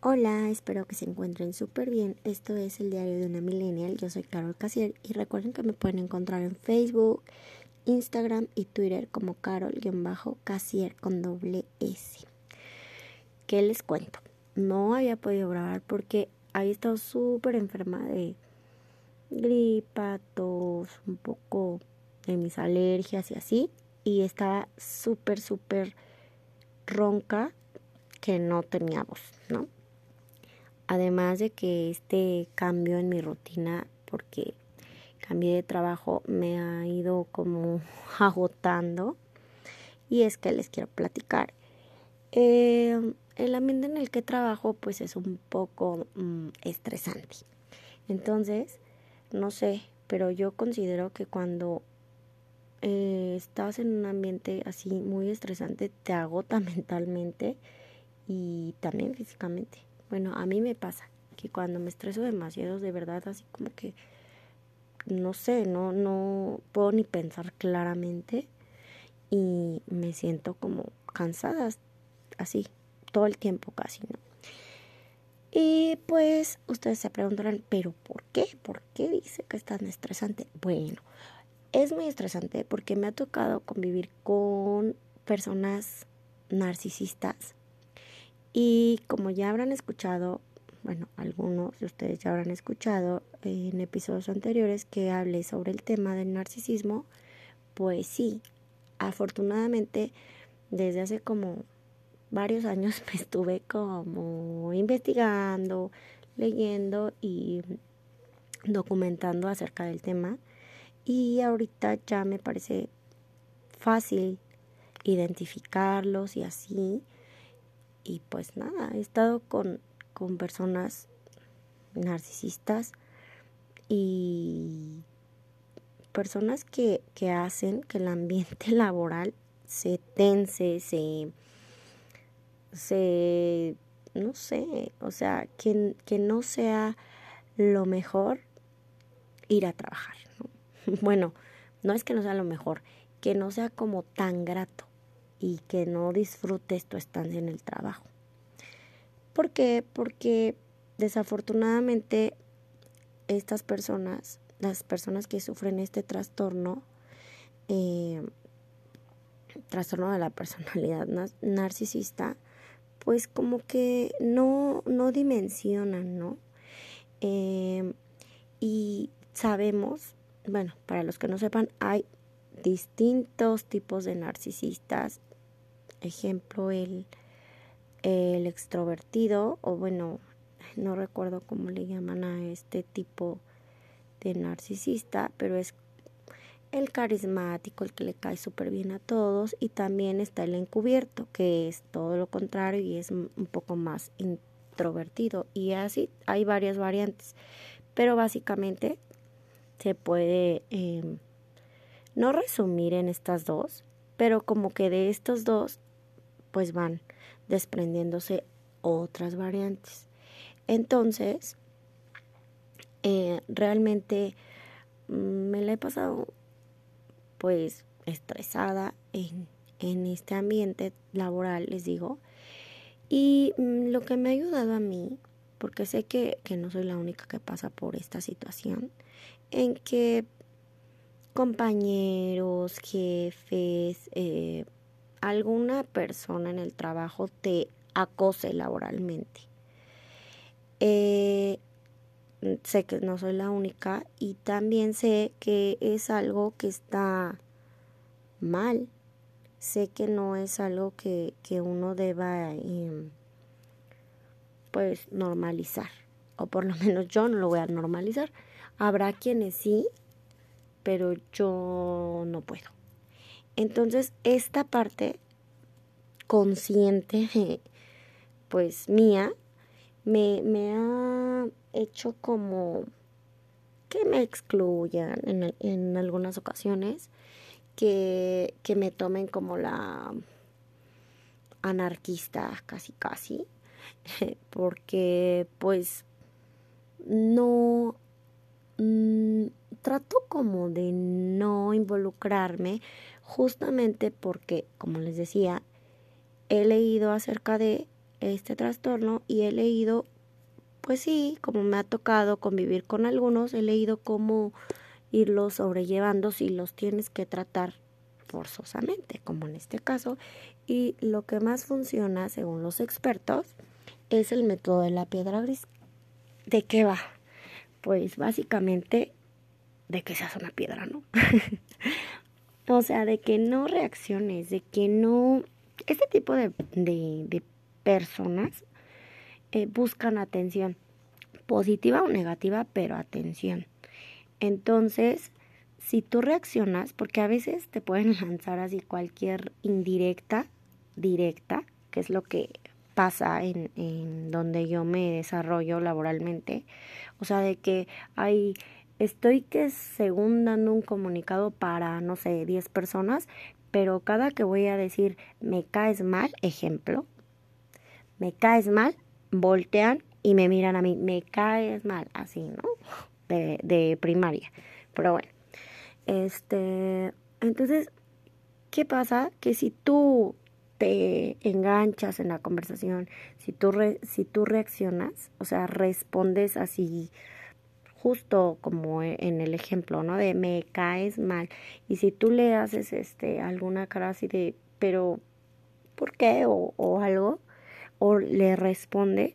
Hola, espero que se encuentren súper bien. Esto es el diario de una millennial. Yo soy Carol Casier y recuerden que me pueden encontrar en Facebook, Instagram y Twitter como Carol-Casier con doble S. ¿Qué les cuento? No había podido grabar porque había estado súper enferma de gripa, tos, un poco de mis alergias y así. Y estaba súper, súper ronca que no tenía voz, ¿no? Además de que este cambio en mi rutina, porque cambié de trabajo, me ha ido como agotando. Y es que les quiero platicar. Eh, el ambiente en el que trabajo pues es un poco mm, estresante. Entonces, no sé, pero yo considero que cuando eh, estás en un ambiente así muy estresante, te agota mentalmente y también físicamente. Bueno, a mí me pasa que cuando me estreso demasiado, de verdad, así como que, no sé, no, no puedo ni pensar claramente y me siento como cansada, así, todo el tiempo casi, ¿no? Y pues ustedes se preguntarán, ¿pero por qué? ¿Por qué dice que es tan estresante? Bueno, es muy estresante porque me ha tocado convivir con personas narcisistas y como ya habrán escuchado, bueno, algunos de ustedes ya habrán escuchado en episodios anteriores que hablé sobre el tema del narcisismo, pues sí, afortunadamente desde hace como varios años me estuve como investigando, leyendo y documentando acerca del tema. Y ahorita ya me parece fácil identificarlos y así y pues nada, he estado con, con personas narcisistas y personas que, que hacen que el ambiente laboral se tense, se, se no sé, o sea, que, que no sea lo mejor ir a trabajar. Bueno, no es que no sea lo mejor, que no sea como tan grato y que no disfrutes tu estancia en el trabajo. ¿Por qué? Porque desafortunadamente estas personas, las personas que sufren este trastorno, eh, trastorno de la personalidad narcisista, pues como que no, no dimensionan, ¿no? Eh, y sabemos, bueno, para los que no sepan, hay distintos tipos de narcisistas ejemplo, el, el extrovertido, o bueno, no recuerdo cómo le llaman a este tipo de narcisista, pero es el carismático, el que le cae súper bien a todos, y también está el encubierto, que es todo lo contrario y es un poco más introvertido. Y así hay varias variantes, pero básicamente se puede eh, no resumir en estas dos, pero como que de estos dos pues van desprendiéndose otras variantes. Entonces, eh, realmente mm, me la he pasado pues estresada en, en este ambiente laboral, les digo. Y mm, lo que me ha ayudado a mí, porque sé que, que no soy la única que pasa por esta situación, en que compañeros, jefes, eh, alguna persona en el trabajo te acose laboralmente. Eh, sé que no soy la única y también sé que es algo que está mal. Sé que no es algo que, que uno deba em, pues normalizar. O por lo menos yo no lo voy a normalizar. Habrá quienes sí, pero yo no puedo. Entonces, esta parte consciente, pues mía, me, ha hecho como que me excluyan en, en algunas ocasiones, que, que me tomen como la anarquista casi casi, porque pues no mm, trato como de no involucrarme justamente porque, como les decía, he leído acerca de este trastorno y he leído, pues sí, como me ha tocado convivir con algunos, he leído cómo irlos sobrellevando si los tienes que tratar forzosamente, como en este caso. Y lo que más funciona, según los expertos, es el método de la piedra gris. ¿De qué va? Pues básicamente de que seas una piedra, ¿no? o sea, de que no reacciones, de que no... Este tipo de, de, personas eh, buscan atención, positiva o negativa, pero atención. Entonces, si tú reaccionas, porque a veces te pueden lanzar así cualquier indirecta, directa, que es lo que pasa en, en donde yo me desarrollo laboralmente, o sea, de que hay estoy que según dando un comunicado para, no sé, 10 personas, pero cada que voy a decir me caes mal, ejemplo, me caes mal, voltean y me miran a mí, me caes mal, así, ¿no? De, de primaria. Pero bueno, este, entonces, ¿qué pasa? Que si tú te enganchas en la conversación, si tú, si tú reaccionas, o sea, respondes así, justo como e, en el ejemplo, ¿no? De me caes mal. Y si tú le haces este alguna cara así de, pero ¿por qué? O, o algo, o le respondes,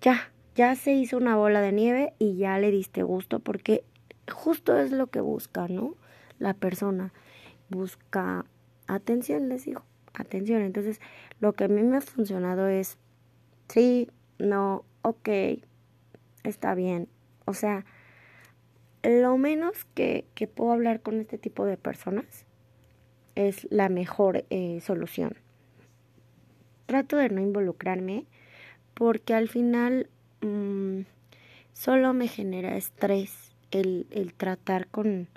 ya, ya se hizo una bola de nieve y ya le diste gusto, porque justo es lo que busca, ¿no? La persona busca atención, les digo, atención. Entonces, lo que a mí me ha funcionado es, sí, no, ok, está bien, o sea, lo menos que, que puedo hablar con este tipo de personas es la mejor eh, solución. Trato de no involucrarme porque al final mm, solo me genera estrés el, el tratar con,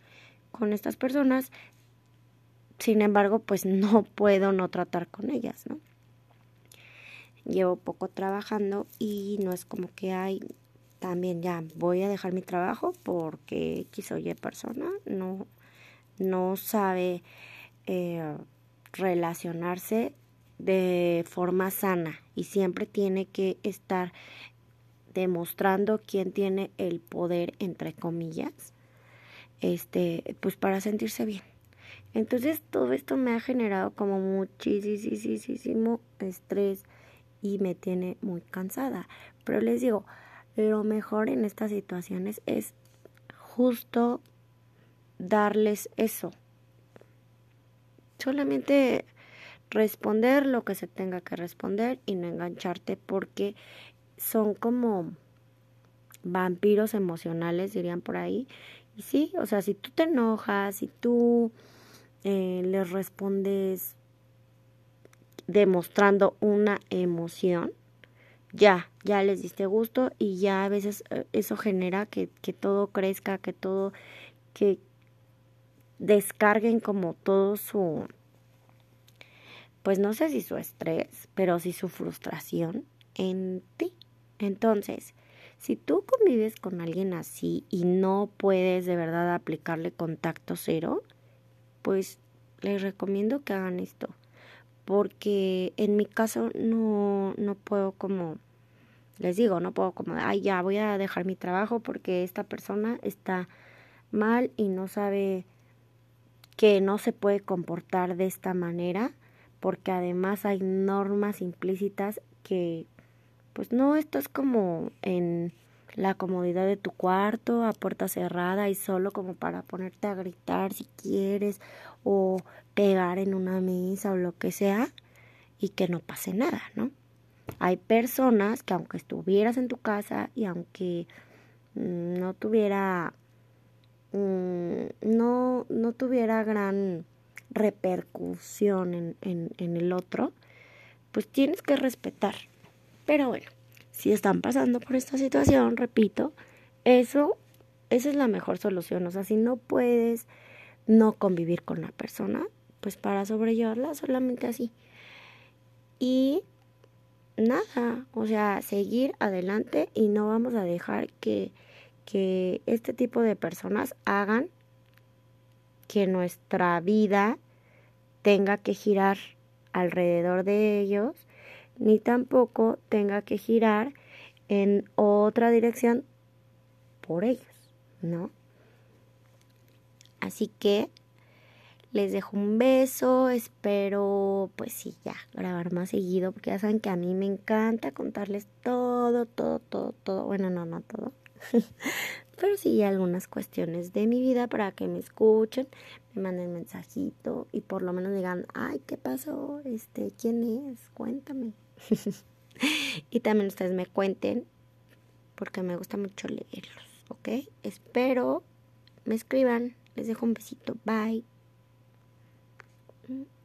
con estas personas. Sin embargo, pues no puedo no tratar con ellas, ¿no? Llevo poco trabajando y no es como que hay también ya voy a dejar mi trabajo porque X o Y persona no, no sabe eh, relacionarse de forma sana y siempre tiene que estar demostrando quién tiene el poder entre comillas este pues para sentirse bien. Entonces todo esto me ha generado como muchísimo estrés y me tiene muy cansada. Pero les digo lo mejor en estas situaciones es justo darles eso. Solamente responder lo que se tenga que responder y no engancharte porque son como vampiros emocionales, dirían por ahí. Y sí, o sea, si tú te enojas, si tú eh, les respondes demostrando una emoción, ya, ya les diste gusto y ya a veces eh, eso genera que, que todo crezca, que todo, que descarguen como todo su, pues no sé si su estrés, pero sí su frustración en ti. Entonces, si tú convives con alguien así y no puedes de verdad aplicarle contacto cero, pues les recomiendo que hagan esto porque en mi caso no, no puedo como, les digo, no puedo como, ay, ya voy a dejar mi trabajo porque esta persona está mal y no sabe que no se puede comportar de esta manera, porque además hay normas implícitas que pues no estás como en la comodidad de tu cuarto a puerta cerrada y solo como para ponerte a gritar si quieres o pegar en una mesa o lo que sea y que no pase nada, ¿no? Hay personas que aunque estuvieras en tu casa y aunque mm, no tuviera mm, no, no tuviera gran repercusión en, en, en el otro, pues tienes que respetar. Pero bueno, si están pasando por esta situación, repito, eso, esa es la mejor solución. O sea, si no puedes no convivir con la persona, pues para sobrellevarla solamente así. Y nada, o sea, seguir adelante y no vamos a dejar que, que este tipo de personas hagan que nuestra vida tenga que girar alrededor de ellos ni tampoco tenga que girar en otra dirección por ellos, ¿no? Así que les dejo un beso, espero pues sí, ya grabar más seguido, porque ya saben que a mí me encanta contarles todo, todo, todo, todo, bueno, no, no todo, pero sí algunas cuestiones de mi vida para que me escuchen, me manden mensajito y por lo menos digan, ay, ¿qué pasó? Este, ¿quién es? Cuéntame. y también ustedes me cuenten, porque me gusta mucho leerlos, ¿ok? Espero me escriban. Les dejo un besito. Bye. Mm.